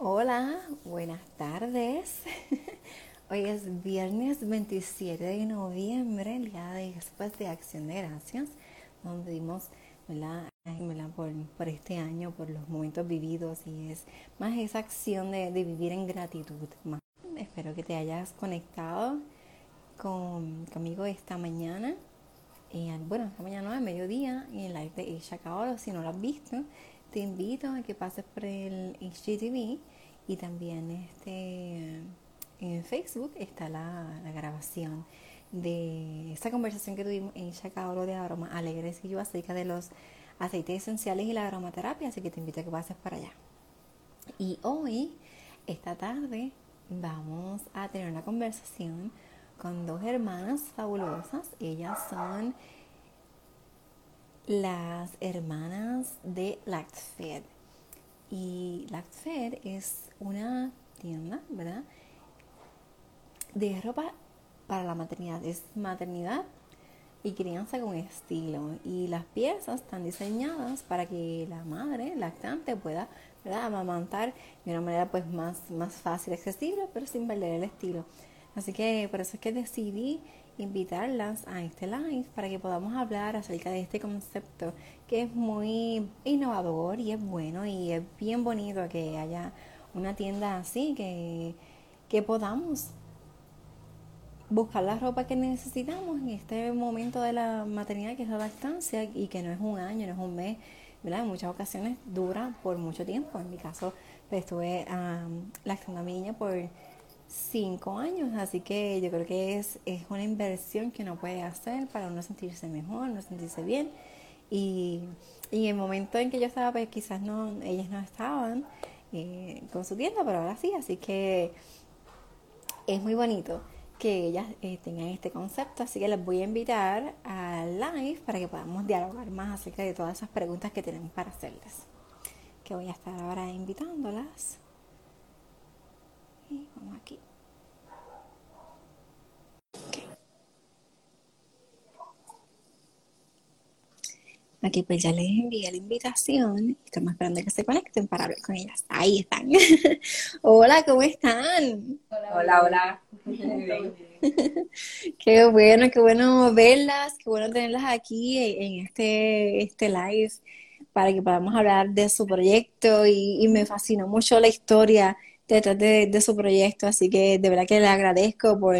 Hola, buenas tardes. Hoy es viernes 27 de noviembre, el día después de Acción de Gracias, donde dimos Por, por, este año, por los momentos vividos y es más esa acción de, vivir en gratitud. Espero que te hayas conectado con, conmigo esta mañana. Eh, bueno, esta mañana no, a mediodía, en el live de Isha si no lo has visto te invito a que pases por el HGTV y también este, en Facebook está la, grabación de esta conversación que tuvimos en Chacabro de Aroma Alegres y yo acerca de los aceites esenciales y la aromaterapia, así que te invito a que pases para allá. Y hoy, esta tarde, vamos a tener una conversación con dos hermanas fabulosas. Ellas son las hermanas de LactFed. Y LactFed es una tienda, ¿verdad? De ropa para la maternidad. Es maternidad y crianza con estilo. Y las piezas están diseñadas para que la madre lactante pueda ¿verdad? amamantar de una manera pues más, más fácil, accesible, pero sin perder el estilo. Así que por eso es que decidí invitarlas a este live para que podamos hablar acerca de este concepto que es muy innovador y es bueno y es bien bonito que haya una tienda así, que, que podamos buscar la ropa que necesitamos en este momento de la maternidad que es la lactancia y que no es un año, no es un mes, ¿verdad? En muchas ocasiones dura por mucho tiempo. En mi caso, pues, estuve lactando a mi niña por cinco años, así que yo creo que es, es una inversión que uno puede hacer para uno sentirse mejor, no sentirse bien. Y, y el momento en que yo estaba, pues quizás no, ellas no estaban eh, con su tienda, pero ahora sí, así que es muy bonito que ellas eh, tengan este concepto, así que les voy a invitar al live para que podamos dialogar más acerca de todas esas preguntas que tenemos para hacerles. Que voy a estar ahora invitándolas. Y vamos aquí. Aquí pues ya les envié la invitación. Estamos esperando que se conecten para hablar con ellas. Ahí están. hola, ¿cómo están? Hola, hola. qué bueno, qué bueno verlas, qué bueno tenerlas aquí en este, este live para que podamos hablar de su proyecto y, y me fascinó mucho la historia detrás de, su proyecto, así que de verdad que le agradezco por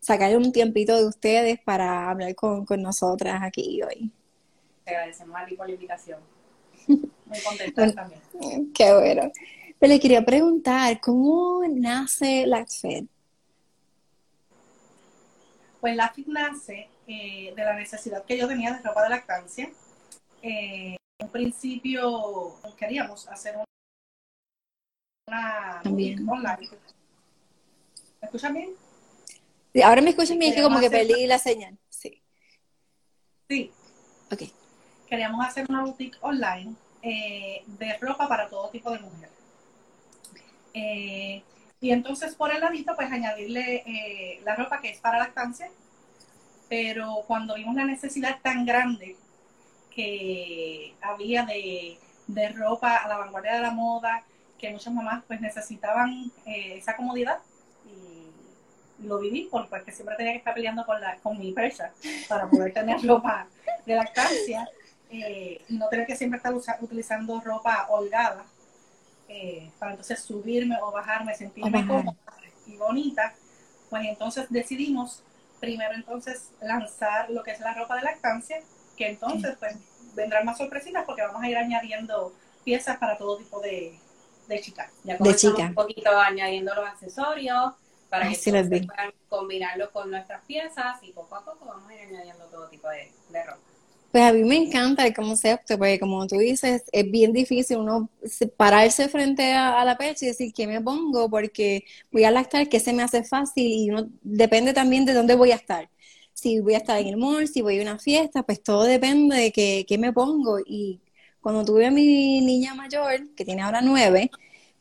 sacar un tiempito de ustedes para hablar con, nosotras aquí hoy. Te agradecemos a ti por la invitación. Muy contenta también. Qué bueno. Pero le quería preguntar, ¿cómo nace LactFed? Pues LactFed nace eh, de la necesidad que yo tenía de ropa de lactancia. Eh, en un principio queríamos hacer un también. online. ¿Me escuchan bien? ahora me escuchan bien, que como que perdí la señal. Sí. Sí. Ok. Queríamos hacer una boutique online eh, de ropa para todo tipo de mujeres. Eh, y entonces por el ladito, pues añadirle eh, la ropa que es para lactancia. Pero cuando vimos la necesidad tan grande que había de, de ropa a la vanguardia de la moda, que muchas mamás pues necesitaban esa comodidad y lo viví porque siempre tenía que estar peleando con, la, con mi presa para poder tener ropa de lactancia eh, y no tener que siempre estar utilizando ropa holgada eh, para entonces subirme o bajarme, sentirme cómoda y bonita, pues entonces decidimos primero entonces lanzar lo que es la ropa de lactancia, que entonces pues vendrán más sorpresitas porque vamos a ir añadiendo piezas para todo tipo de, de chica. Ya de chica. un poquito añadiendo los accesorios para que puedan combinarlo con nuestras piezas y poco a poco vamos a ir añadiendo todo tipo de, ropa. Pues a mí me encanta el concepto, porque como tú dices, es bien difícil uno pararse frente a, la pecha y decir qué me pongo, porque voy a lactar, que se me hace fácil y uno depende también de dónde voy a estar. Si voy a estar en el mall, si voy a una fiesta, pues todo depende de qué, qué me pongo. Y cuando tuve a mi niña mayor, que tiene ahora nueve,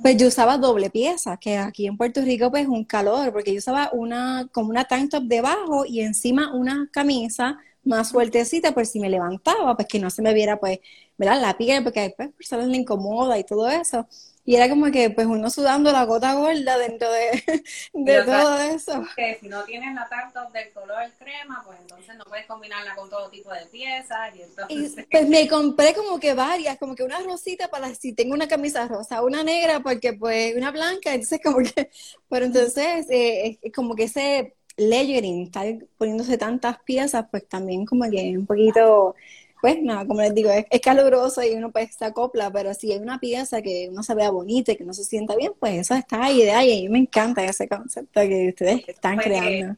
pues yo usaba doble pieza, que aquí en Puerto Rico pues un calor, porque yo usaba una como una tank top debajo y encima una camisa más sueltecita por si me levantaba, pues que no se me viera pues, ¿verdad? La piel, porque pues, personas le incomoda y todo eso. Y era como que, pues, uno sudando la gota gorda dentro de, de todo eso. Que si no tienes la tarta del color crema, pues entonces no puedes combinarla con todo tipo de piezas. Y entonces... pues me compré como que varias, como que una rosita para si tengo una camisa rosa, una negra, porque pues una blanca, entonces como que, pero entonces, eh, como que ese layering, estar poniéndose tantas piezas, pues también como que un poquito pues nada, como les digo, es, caluroso y uno pues se acopla, pero si hay una pieza que uno se vea bonita y que no se sienta bien, pues eso está ahí de ahí. Y a mí me encanta ese concepto que ustedes están pues, creando.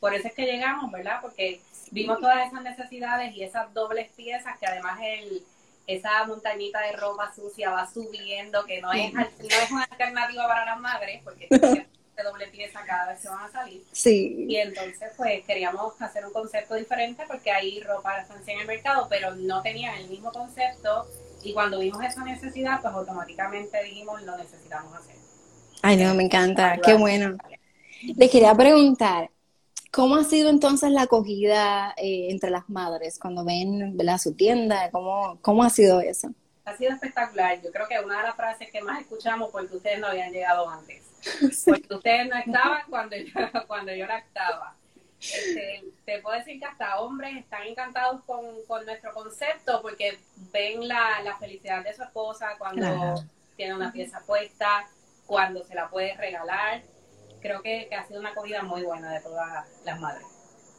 por eso es que llegamos, ¿verdad? Porque vimos todas esas necesidades y esas dobles piezas que además el, esa montañita de ropa sucia va subiendo, que no es, no es una alternativa para las madres, porque de doble pieza cada vez que van a salir. Sí. Y entonces, pues queríamos hacer un concepto diferente porque hay ropa estancia en el mercado, pero no tenían el mismo concepto. Y cuando vimos esa necesidad, pues automáticamente dijimos, lo necesitamos hacer. Ay, no, me encanta, qué bueno. Les quería preguntar, ¿cómo ha sido entonces la acogida eh, entre las madres cuando ven su tienda? ¿Cómo, ¿Cómo ha sido eso? Ha sido espectacular. Yo creo que una de las frases que más escuchamos porque ustedes no habían llegado antes porque ustedes no estaban cuando yo, cuando yo lactaba. Este, te puedo decir que hasta hombres están encantados con, nuestro concepto porque ven la, la, felicidad de su esposa cuando tiene una pieza puesta, cuando se la puede regalar. Creo que, ha sido una acogida muy buena de todas las madres.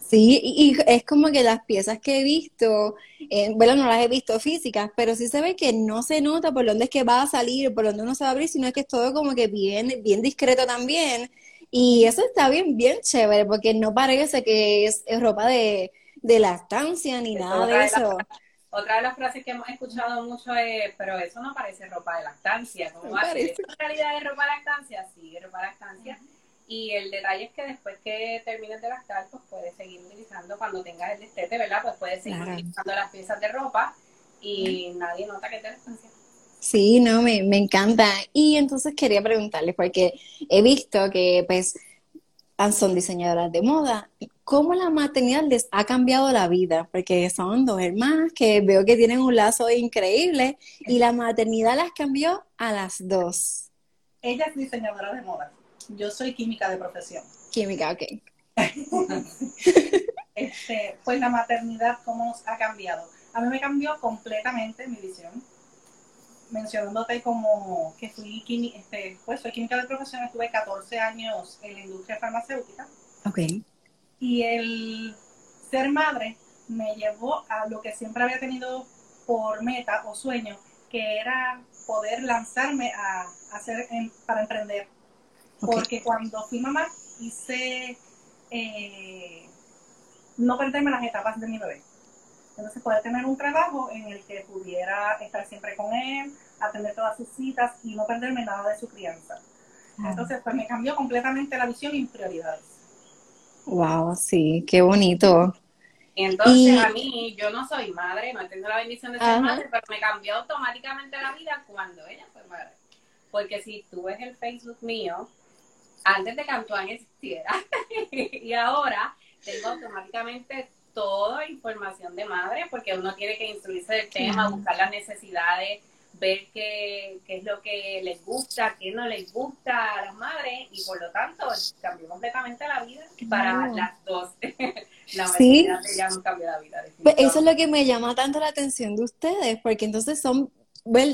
Sí, y, es como que las piezas que he visto, eh, bueno, no las he visto físicas, pero sí se ve que no se nota por dónde es que va a salir, por dónde uno se va a abrir, sino que es todo como que bien, bien discreto también. Y eso está bien, bien chévere, porque no parece que es, ropa de, de lactancia ni nada de eso. otra de las frases que hemos escuchado mucho es, pero eso no parece ropa de lactancia. ¿Cómo va a ser? ¿En realidad es ropa de lactancia? Sí, es ropa de lactancia. Y el detalle es que después que termines de lactar, pues puedes seguir utilizando, cuando tengas el destete, ¿verdad? Pues puedes seguir utilizando las piezas de ropa y nadie nota que te distancia. Sí, no, me, me encanta. Y entonces quería preguntarles, porque he visto que pues son diseñadoras de moda, ¿cómo la maternidad les ha cambiado la vida? Porque son dos hermanas que veo que tienen un lazo increíble y la maternidad las cambió a las dos. Ella es diseñadora de moda yo soy química de profesión. Química, ok. este, pues la maternidad, ¿cómo nos ha cambiado? A mí me cambió completamente mi visión. Mencionándote como que fui química, este, pues soy química de profesión, estuve 14 años en la industria farmacéutica. Ok. Y el ser madre me llevó a lo que siempre había tenido por meta o sueño, que era poder lanzarme a hacer para emprender porque cuando fui mamá hice eh, no perderme las etapas de mi bebé. Entonces poder tener un trabajo en el que pudiera estar siempre con él, atender todas sus citas y no perderme nada de su crianza. Entonces pues me cambió completamente la visión y prioridades. Wow, sí, qué bonito. Y entonces a mí, yo no soy madre, no tengo la bendición de ser madre, pero me cambió automáticamente la vida cuando ella fue madre. Porque si tú ves el Facebook mío, antes de que Antoine existiera. y ahora tengo automáticamente toda información de madre, porque uno tiene que instruirse del tema, buscar las necesidades, ver qué, qué, es lo que les gusta, qué no les gusta a las madres, y por lo tanto cambió completamente la vida para las dos. la sí. ya no cambió la vida. Pues eso es lo que me llama tanto la atención de ustedes, porque entonces son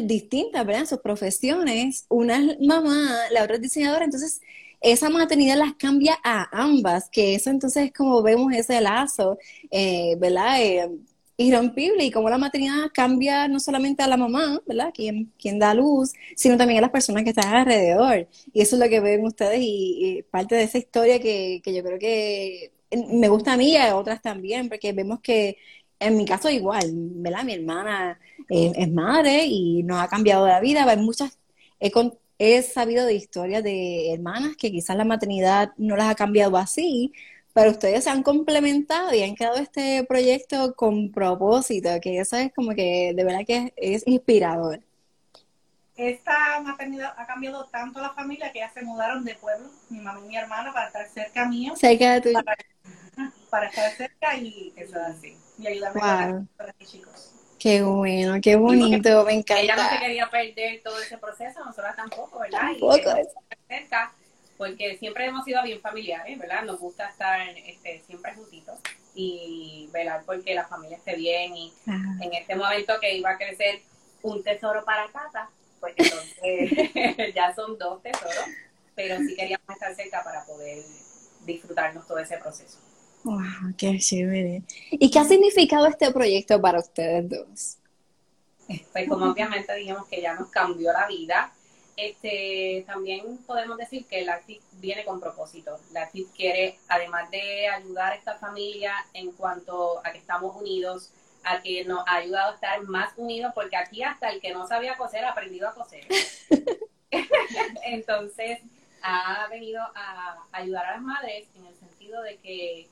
distintas, ¿verdad? Sus profesiones. Una es mamá, la otra es diseñadora, entonces esa maternidad las cambia a ambas, que eso entonces es como vemos ese lazo, eh, ¿verdad? Eh, irrompible y como la maternidad cambia no solamente a la mamá, ¿verdad? Quien, quien da luz, sino también a las personas que están alrededor. Y eso es lo que ven ustedes y, parte de esa historia que, que, yo creo que me gusta a mí y a otras también, porque vemos que en mi caso igual, ¿verdad? Mi hermana es madre y nos ha cambiado la vida. Hay muchas, he sabido de historias de hermanas que quizás la maternidad no las ha cambiado así, pero ustedes se han complementado y han creado este proyecto con propósito, que eso es como que de verdad que es, inspirador. Esta maternidad ha cambiado tanto a la familia que ya se mudaron de pueblo, mi mamá y mi hermana, para estar cerca mío. Cerca de tu... Para, estar cerca y eso así. Y ayudarme a mis chicos. Qué bueno, qué bonito, me encanta. Ella no se quería perder todo ese proceso, nosotras tampoco, ¿verdad? Tampoco. Y cerca, porque siempre hemos sido bien familiares, ¿verdad? Nos gusta estar este, siempre juntitos y velar porque la familia esté bien y en este momento que iba a crecer un tesoro para Cata, pues entonces ya son dos tesoros, pero sí queríamos estar cerca para poder disfrutarnos todo ese proceso. ¡Wow! ¡Qué chévere! ¿Y qué ha significado este proyecto para ustedes dos? Pues como obviamente dijimos que ya nos cambió la vida, este, también podemos decir que la ACTIV viene con propósito. La quiere, además de ayudar a esta familia en cuanto a que estamos unidos, a que nos ha ayudado a estar más unidos, porque aquí hasta el que no sabía coser ha aprendido a coser. Entonces, ha venido a ayudar a las madres en el sentido de que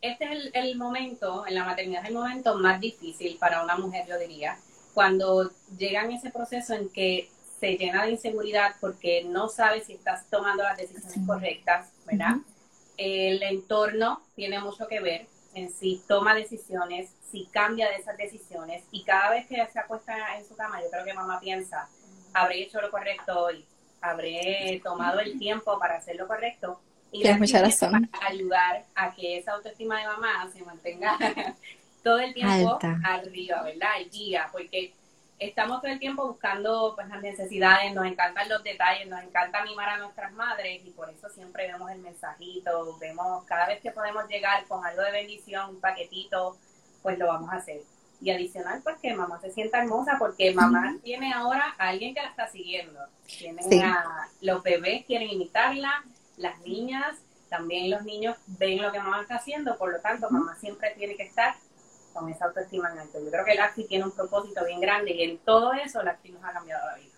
este es el, el momento, en la maternidad es el momento más difícil para una mujer, yo diría, cuando llegan ese proceso en que se llena de inseguridad porque no sabe si estás tomando las decisiones correctas, ¿verdad? El entorno tiene mucho que ver en si toma decisiones, si cambia de esas decisiones y cada vez que se acuesta en su cama, yo creo que mamá piensa, habré hecho lo correcto hoy, habré tomado el tiempo para hacer lo correcto y Tienes mucha razón. Para ayudar a que esa autoestima de mamá se mantenga todo el tiempo arriba, ¿verdad? El día, porque estamos todo el tiempo buscando pues las necesidades, nos encantan los detalles, nos encanta mimar a nuestras madres y por eso siempre vemos el mensajito, vemos cada vez que podemos llegar con algo de bendición, un paquetito, pues lo vamos a hacer. Y adicional, pues que mamá se sienta hermosa porque mamá tiene ahora a alguien que la está siguiendo. Tienen a, los bebés quieren imitarla, las niñas, también los niños ven lo que mamá está haciendo, por lo tanto, mamá siempre tiene que estar con esa autoestima en alto. Yo creo que el ACTI tiene un propósito bien grande y en todo eso el ACTI nos ha cambiado la vida.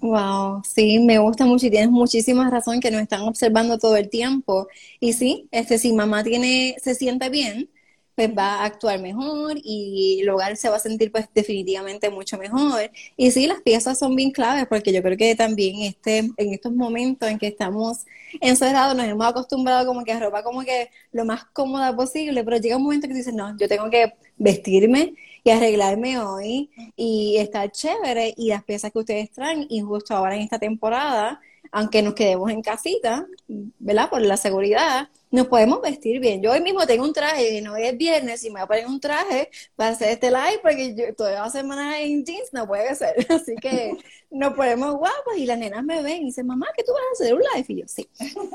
Wow, sí, me gusta mucho y tienes muchísima razón que nos están observando todo el tiempo. Y sí, este, si mamá tiene, se siente bien, pues va a actuar mejor y el hogar se va a sentir pues definitivamente mucho mejor. Y sí, las piezas son bien claves porque yo creo que también este, en estos momentos en que estamos encerrados nos hemos acostumbrado como que a ropa como que lo más cómoda posible, pero llega un momento que dices, no, yo tengo que vestirme y arreglarme hoy y estar chévere y las piezas que ustedes traen y justo ahora en esta temporada, aunque nos quedemos en casita, ¿verdad? Por la seguridad, nos podemos vestir bien. Yo hoy mismo tengo un traje, no es viernes, y me voy a poner un traje para hacer este live, porque yo toda la semana en jeans no puede ser. Así que nos ponemos guapos y las nenas me ven y dicen, mamá, ¿qué tú vas a hacer un live? Y yo, sí.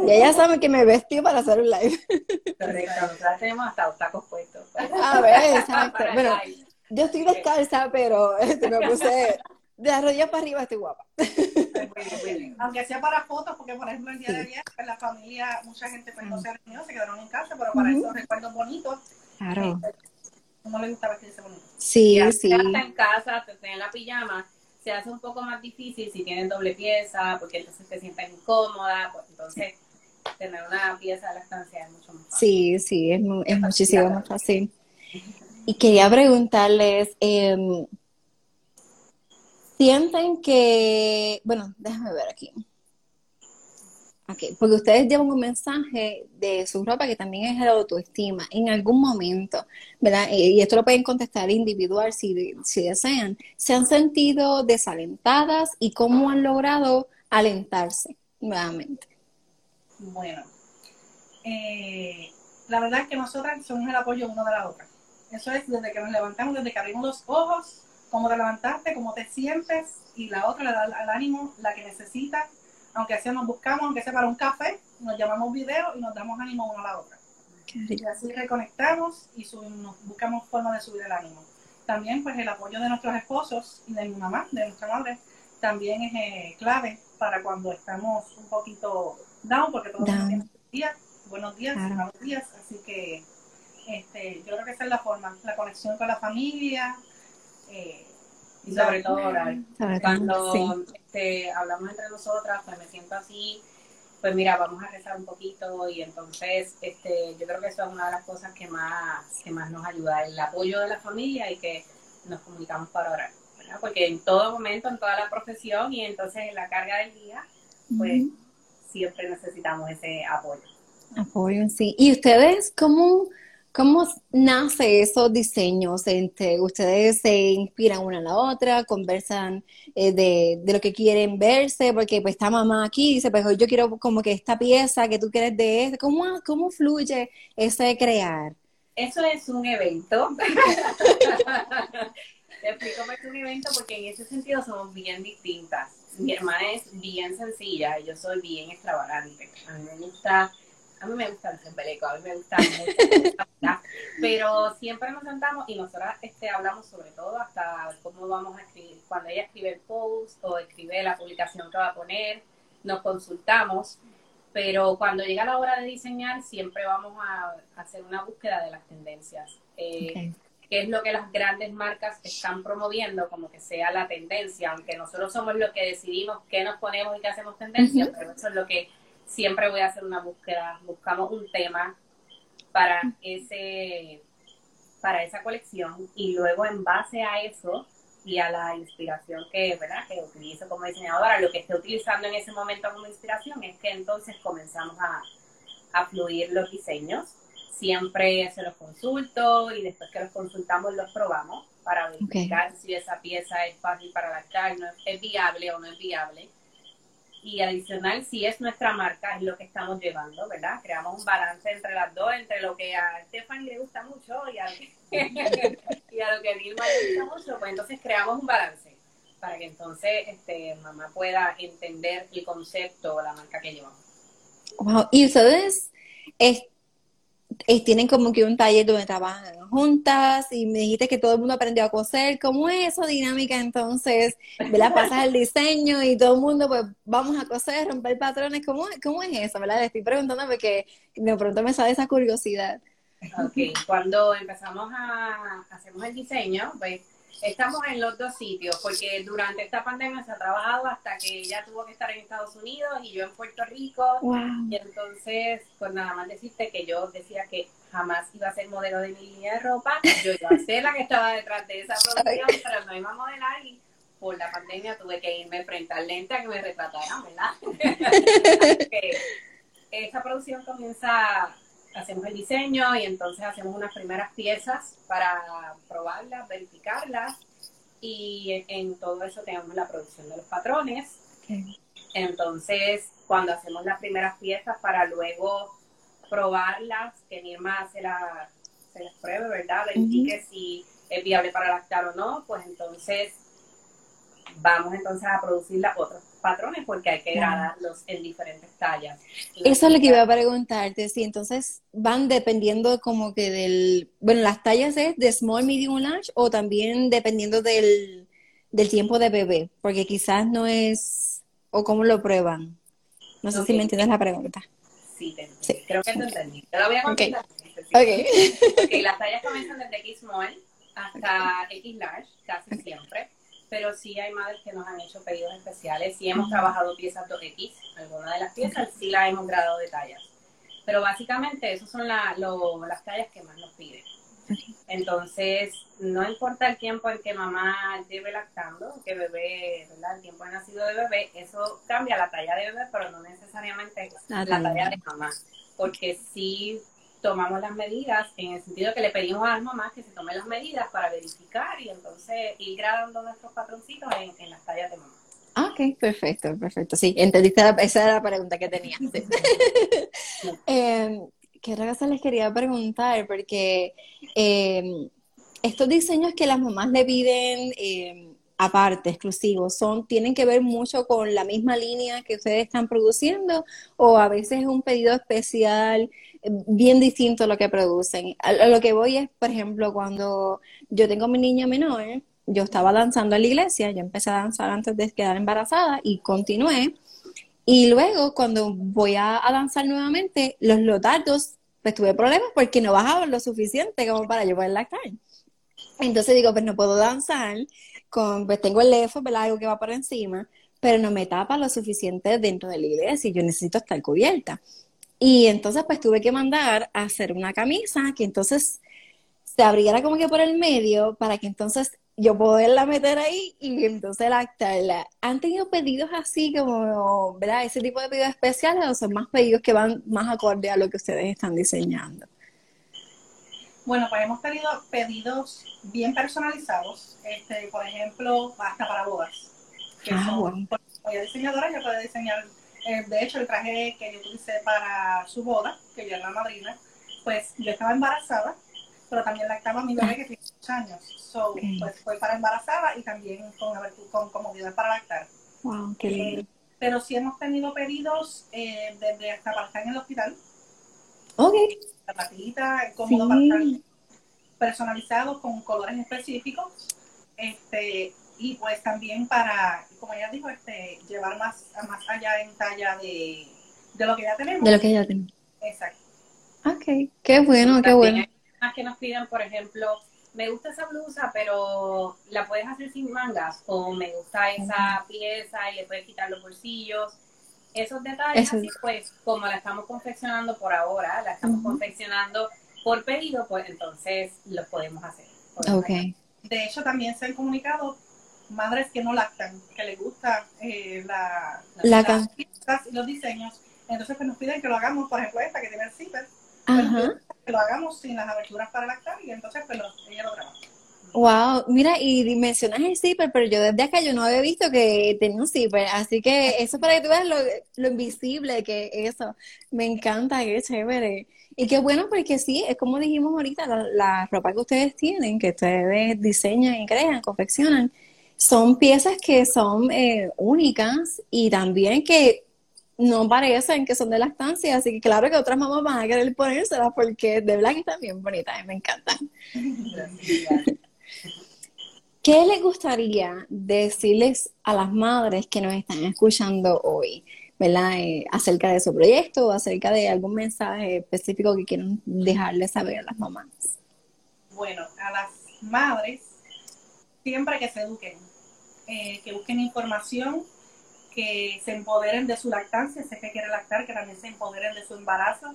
Y ellas saben que me vestí para hacer un live. Correcto, nosotras tenemos hasta los tacos puestos. A ver, exacto. Bueno, yo estoy descalza, pero este, me puse de las rodillas para arriba estoy guapa. Aunque sea para fotos, porque por ejemplo el día de ayer en la familia, mucha gente pues no se reunió, se quedaron en casa, pero para esos recuerdos bonitos. Claro. Eh, ¿Cómo le gusta vestirse bonito? Sí, sí. Hasta en casa, te en la pijama, se hace un poco más difícil si tienen doble pieza, porque entonces te sientes incómoda, pues entonces tener una pieza de la estancia es mucho más fácil. Sí, sí, es, es muchísimo más fácil. Y quería preguntarles, eh, sienten que, bueno, déjame ver aquí. Ok, porque ustedes llevan un mensaje de su ropa que también es la autoestima en algún momento, ¿verdad? Y esto lo pueden contestar individual si, desean. ¿Se han sentido desalentadas y cómo han logrado alentarse nuevamente? Bueno, eh, la verdad es que nosotras somos el apoyo uno de la otra. Eso es desde que nos levantamos, desde que abrimos los ojos cómo te levantaste, cómo te sientes, y la otra le da al ánimo la que necesita, aunque sea nos buscamos, aunque sea para un café, nos llamamos video y nos damos ánimo una a la otra. Y así reconectamos y subimos, buscamos formas de subir el ánimo. También pues el apoyo de nuestros esposos y de mi mamá, de nuestra madre, también es eh, clave para cuando estamos un poquito down, porque todos buenos días, buenos días, buenos días, así que este, yo creo que esa es la forma, la conexión con la familia, eh, y sobre todo orar. Cuando este, hablamos entre nosotras, pues me siento así, pues mira, vamos a rezar un poquito y entonces este, yo creo que eso es una de las cosas que más, que más nos ayuda, el apoyo de la familia y que nos comunicamos para orar. Porque en todo momento, en toda la profesión y entonces en la carga del día, pues siempre necesitamos ese apoyo. Apoyo, sí. ¿Y ustedes cómo ¿Cómo nace esos diseños? Entre ustedes se inspiran una a la otra, conversan eh, de, de, lo que quieren verse, porque pues está mamá aquí dice, pues yo quiero como que esta pieza que tú quieres de este. ¿Cómo, cómo fluye ese crear? Eso es un evento. Te explico que es un evento porque en ese sentido somos bien distintas. Mi hermana es bien sencilla yo soy bien extravagante. A mí me gusta a mí me gusta el embeleco, a mí me gusta mucho, pero siempre nos sentamos y nosotras este, hablamos sobre todo hasta cómo vamos a escribir, cuando ella escribe el post o escribe la publicación que va a poner, nos consultamos, pero cuando llega la hora de diseñar siempre vamos a, hacer una búsqueda de las tendencias. Eh, qué es lo que las grandes marcas están promoviendo, como que sea la tendencia, aunque nosotros somos los que decidimos qué nos ponemos y qué hacemos tendencia, pero eso es lo que siempre voy a hacer una búsqueda, buscamos un tema para ese para esa colección y luego en base a eso y a la inspiración que, ¿verdad? que utilizo como diseñadora, lo que esté utilizando en ese momento como inspiración es que entonces comenzamos a, a fluir los diseños. Siempre se los consulto y después que los consultamos los probamos para verificar si esa pieza es fácil para adaptar, no es viable o no es viable y adicional, si es nuestra marca, es lo que estamos llevando, ¿verdad? Creamos un balance entre las dos, entre lo que a Stephanie le gusta mucho y a, lo que a Vilma le gusta mucho, pues entonces creamos un balance para que entonces este, mamá pueda entender el concepto o la marca que llevamos. Wow. Y ustedes, tienen como que un taller donde trabajan juntas y me dijiste que todo el mundo aprendió a coser. ¿Cómo es esa dinámica entonces? ¿Verdad? Pasas el diseño y todo el mundo pues vamos a coser, romper patrones. ¿Cómo, cómo es eso? ¿Verdad? Le estoy preguntando porque de pronto me sale esa curiosidad. Ok, cuando empezamos a hacemos el diseño, pues estamos en los dos sitios, porque durante esta pandemia se ha trabajado hasta que ella tuvo que estar en Estados Unidos y yo en Puerto Rico. Y entonces, pues nada más decirte que yo decía que jamás iba a ser modelo de mi línea de ropa. Yo iba a ser la que estaba detrás de esa producción, pero no iba a modelar y por la pandemia tuve que irme frente al lente a que me retrataran, ¿verdad? esa producción comienza hacemos el diseño y entonces hacemos unas primeras piezas para probarlas, verificarlas y en todo eso tenemos la producción de los patrones. Entonces, cuando hacemos las primeras piezas para luego probarlas, que hermana se, la, se las pruebe, ¿verdad? Verifique si es viable para lactar o no, pues entonces vamos entonces a producir las otros patrones porque hay que gradarlos en diferentes tallas. Eso es lo que iba a preguntarte, sí, entonces van dependiendo como que del, bueno, las tallas es de small, medium, large o también dependiendo del, del tiempo de bebé, porque quizás no es, o cómo lo prueban. No sé si me entiendes la pregunta. Sí, creo que te entendí. Te lo voy a contestar. Okay. las tallas comienzan desde X small hasta X large, casi siempre pero sí hay madres que nos han hecho pedidos especiales. Sí hemos trabajado piezas 2X, algunas de las piezas sí las hemos gradado de tallas. Pero básicamente esas son las tallas que más nos piden. Entonces, no importa el tiempo en que mamá lleve lactando, que bebé, ¿verdad? El tiempo de nacido de bebé, eso cambia la talla de bebé, pero no necesariamente la, la talla de mamá. Porque sí tomamos las medidas en el sentido que le pedimos a las mamás que se tomen las medidas para verificar y entonces ir gradando nuestros patroncitos en, las tallas de mamá. Ah, ok, perfecto, perfecto. Sí, entendiste, esa era la pregunta que tenía. eh, ¿Qué otra cosa les quería preguntar? Porque em, estos diseños que las mamás le piden em, aparte, exclusivos, son, tienen que ver mucho con la misma línea que ustedes están produciendo o a veces es un pedido especial bien distinto a lo que producen. A, lo que voy es, por ejemplo, cuando yo tengo mi niña menor, yo estaba danzando en la iglesia, yo empecé a danzar antes de quedar embarazada y continué. Y luego, cuando voy a, danzar nuevamente, los lotardos, pues tuve problemas porque no bajaban lo suficiente como para yo poder lactar. Entonces digo, pues no puedo danzar, con, pues tengo el lefo, Algo que va por encima, pero no me tapa lo suficiente dentro de la iglesia y yo necesito estar cubierta. Y entonces pues tuve que mandar a hacer una camisa que entonces se abriera como que por el medio para que entonces yo poderla meter ahí y entonces lactarla. ¿Han tenido pedidos así como, ¿verdad? Ese tipo de pedidos especiales o son más pedidos que van más acorde a lo que ustedes están diseñando? Bueno, pues hemos tenido pedidos bien personalizados, este, por ejemplo, hasta para bodas. Que ah, son, bueno. diseñadora, ya puede diseñar, eh, de hecho, el traje que yo utilicé para su boda, que yo era la madrina, pues yo estaba embarazada, pero también lactaba a mi bebé que tiene 8 años. So, pues fue para embarazada y también con, con comodidad para lactar. Wow, qué lindo. Eh, pero sí hemos tenido pedidos eh, desde hasta para estar en el hospital. Ok. La patita, cómodo para estar personalizado con colores específicos. Este, y pues también para, como ella dijo, este, llevar más, más allá en talla de, de lo que ya tenemos. De lo que ya tenemos. Exacto. Ok, qué bueno, qué bueno. Más que nos pidan, por ejemplo, me gusta esa blusa, pero la puedes hacer sin mangas, o me gusta esa pieza y le puedes quitar los bolsillos. Esos detalles, así pues, como la estamos confeccionando por ahora, la estamos confeccionando por pedido, pues entonces lo podemos hacer. Okay. De hecho, también se han comunicado madres que no lactan, que les gusta eh, la, la, las piezas y los diseños. Entonces, pues nos piden que lo hagamos, por ejemplo, esta que tiene el zipper que lo hagamos sin las aberturas para lactar y entonces pues lo, ella lo trabaja. Wow, mira, y mencionas el zipper, pero yo desde acá yo no había visto que tenía un zipper, así que eso para que tú veas lo, lo invisible que eso, me encanta, qué chévere. Y qué bueno porque sí, es como dijimos ahorita, la, la ropa que ustedes tienen, que ustedes diseñan y crean, confeccionan, son piezas que son eh, únicas y también que no parecen que son de lactancia, así que claro que otras mamás van a querer ponérselas porque de verdad que están bien bonitas me encantan. ¿Qué les gustaría decirles a las madres que nos están escuchando hoy, ¿verdad? Eh, acerca de su proyecto o acerca de algún mensaje específico que quieran dejarles saber a las mamás? Bueno, a las madres, siempre que se eduquen, eh, que busquen información que se empoderen de su lactancia, sé que quiere lactar, que también se empoderen de su embarazo,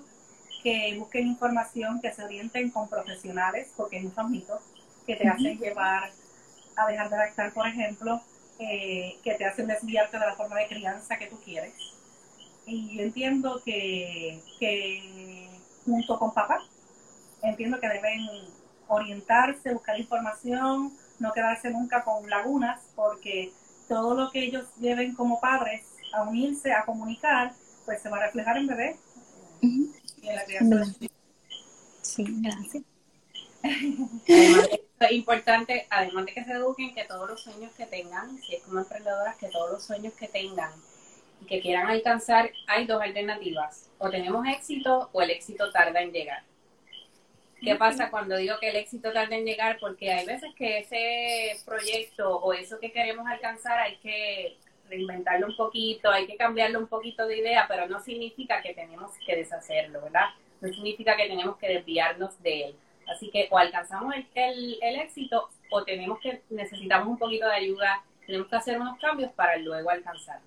que busquen información, que se orienten con profesionales, porque hay muchos mitos que te hacen llevar a dejar de lactar, por ejemplo, eh, que te hacen desviarte de la forma de crianza que tú quieres. Y yo entiendo que, que junto con papá, entiendo que deben orientarse, buscar información, no quedarse nunca con lagunas, porque todo lo que ellos lleven como padres a unirse, a comunicar, pues se va a reflejar en bebé y en la crianza Sí, gracias. Es importante, además de que se eduquen, que todos los sueños que tengan, si es como emprendedoras, que todos los sueños que tengan y que quieran alcanzar, hay dos alternativas. O tenemos éxito o el éxito tarda en llegar. ¿Qué pasa cuando digo que el éxito tarda en llegar? Porque hay veces que ese proyecto o eso que queremos alcanzar hay que reinventarlo un poquito, hay que cambiarlo un poquito de idea, pero no significa que tenemos que deshacerlo, ¿verdad? No significa que tenemos que desviarnos de él. Así que o alcanzamos el, el, éxito o tenemos que necesitamos un poquito de ayuda, tenemos que hacer unos cambios para luego alcanzarlo.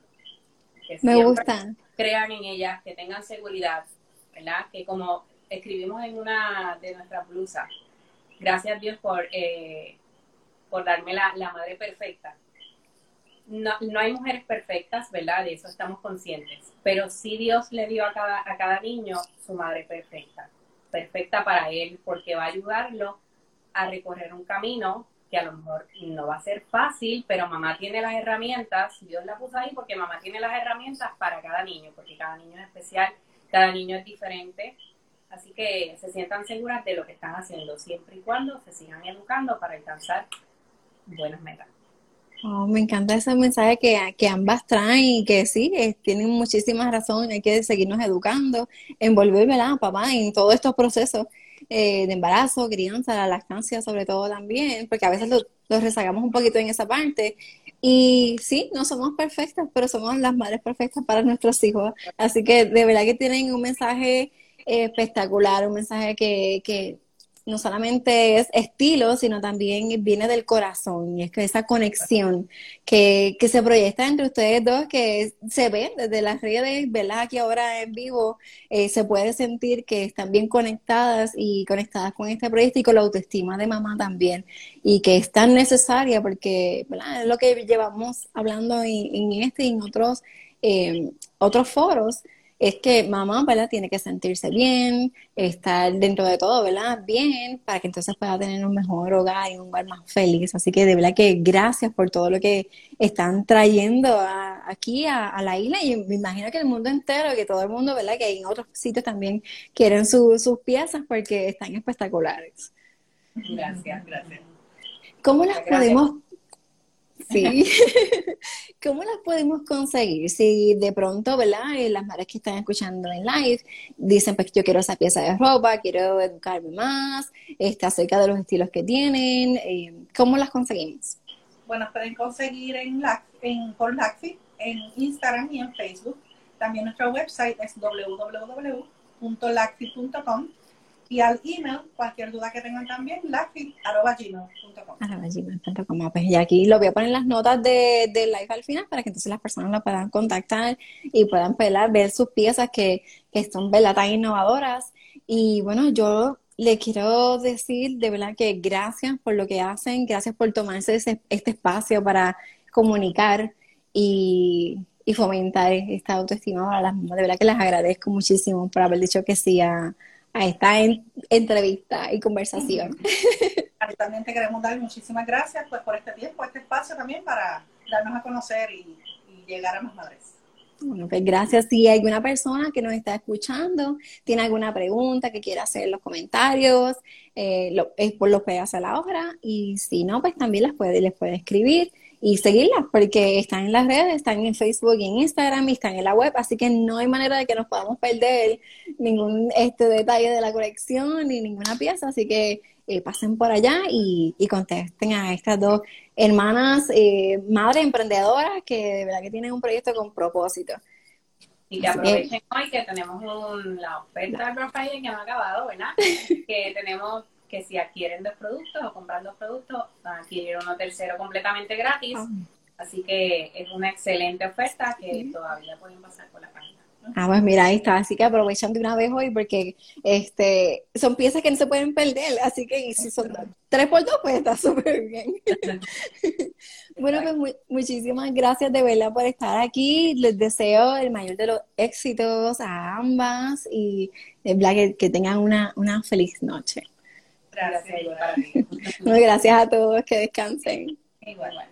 Me gusta. Crean en ellas, que tengan seguridad, ¿verdad? Que como escribimos en una de nuestras blusas, gracias a Dios por, eh, por darme la, madre perfecta. No, no, hay mujeres perfectas, ¿verdad? De eso estamos conscientes. Pero sí Dios le dio a cada, a cada niño su madre perfecta. Perfecta para él, porque va a ayudarlo a recorrer un camino que a lo mejor no va a ser fácil, pero mamá tiene las herramientas, Dios la puso ahí porque mamá tiene las herramientas para cada niño, porque cada niño es especial, cada niño es diferente Así que se sientan seguras de lo que están haciendo, siempre y cuando se sigan educando para alcanzar buenas metas. Oh, me encanta ese mensaje que, que ambas traen y que sí, tienen muchísimas razones, hay que seguirnos educando, envolver a papá en todos estos procesos eh, de embarazo, crianza, la lactancia sobre todo también, porque a veces lo, lo, rezagamos un poquito en esa parte. Y sí, no somos perfectas, pero somos las madres perfectas para nuestros hijos. Así que de verdad que tienen un mensaje espectacular, un mensaje que, que no solamente es estilo, sino también viene del corazón y es que esa conexión que, que, se proyecta entre ustedes dos, que se ve desde las redes, ¿verdad? Aquí ahora en vivo eh, se puede sentir que están bien conectadas y conectadas con este proyecto y con la autoestima de mamá también y que es tan necesaria porque es lo que llevamos hablando en, este y en otros, eh, otros foros es que mamá, ¿verdad? Tiene que sentirse bien, estar dentro de todo, ¿verdad? Bien, para que entonces pueda tener un mejor hogar y un hogar más feliz. Así que de verdad que gracias por todo lo que están trayendo aquí a, la isla y me imagino que el mundo entero, que todo el mundo, ¿verdad? Que en otros sitios también quieren sus piezas porque están espectaculares. Gracias, gracias. ¿Cómo las podemos Sí. ¿Cómo las podemos conseguir? Si de pronto, ¿verdad? Eh, las madres que están escuchando en live dicen, pues yo quiero esa pieza de ropa, quiero educarme más, está acerca de los estilos que tienen, eh, ¿cómo las conseguimos? Bueno, pueden conseguir en, en por Lacfi, en Instagram y en Facebook. También nuestro website es www.lacfi.com y al email, cualquier duda que tengan también, lacfi.gmail.com. Ah, pues y aquí lo voy a poner en las notas de, de, live al final para que entonces las personas la puedan contactar y puedan ver sus piezas que, que son ¿verdad? tan innovadoras. Y bueno, yo le quiero decir de verdad que gracias por lo que hacen, gracias por tomarse ese, este espacio para comunicar y, y fomentar esta autoestima para las mamás. De verdad que les agradezco muchísimo por haber dicho que sí a a esta entrevista y conversación. También te queremos dar muchísimas gracias pues, por este tiempo, este espacio también para darnos a conocer y, llegar a más madres. Bueno, pues gracias. Si hay alguna persona que nos está escuchando, tiene alguna pregunta que quiera hacer en los comentarios, eh, lo, es por lo que hace la obra. Y si no, pues también les puede, les puede escribir y seguirlas porque están en las redes, están en Facebook y en Instagram y están en la web, así que no hay manera de que nos podamos perder ningún este detalle de la colección ni ninguna pieza, así que eh, pasen por allá y, contesten a estas dos hermanas, eh, madres emprendedoras que de verdad que tienen un proyecto con propósito. Y que aprovechen hoy que tenemos la oferta de Black que no ha acabado, ¿verdad? que tenemos que si adquieren dos productos o compran dos productos, van a adquirir uno tercero completamente gratis. Ah. Así que es una excelente oferta que todavía pueden pasar por la página. Ah, pues mira, ahí está. Así que aprovechan de una vez hoy porque este son piezas que no se pueden perder. Así que si son tres por dos, pues está súper bien. bueno, pues muchísimas gracias de verdad por estar aquí. Les deseo el mayor de los éxitos a ambas y de verdad que, que tengan una, una feliz noche. Gracias, gracias a todos, que descansen. Igual,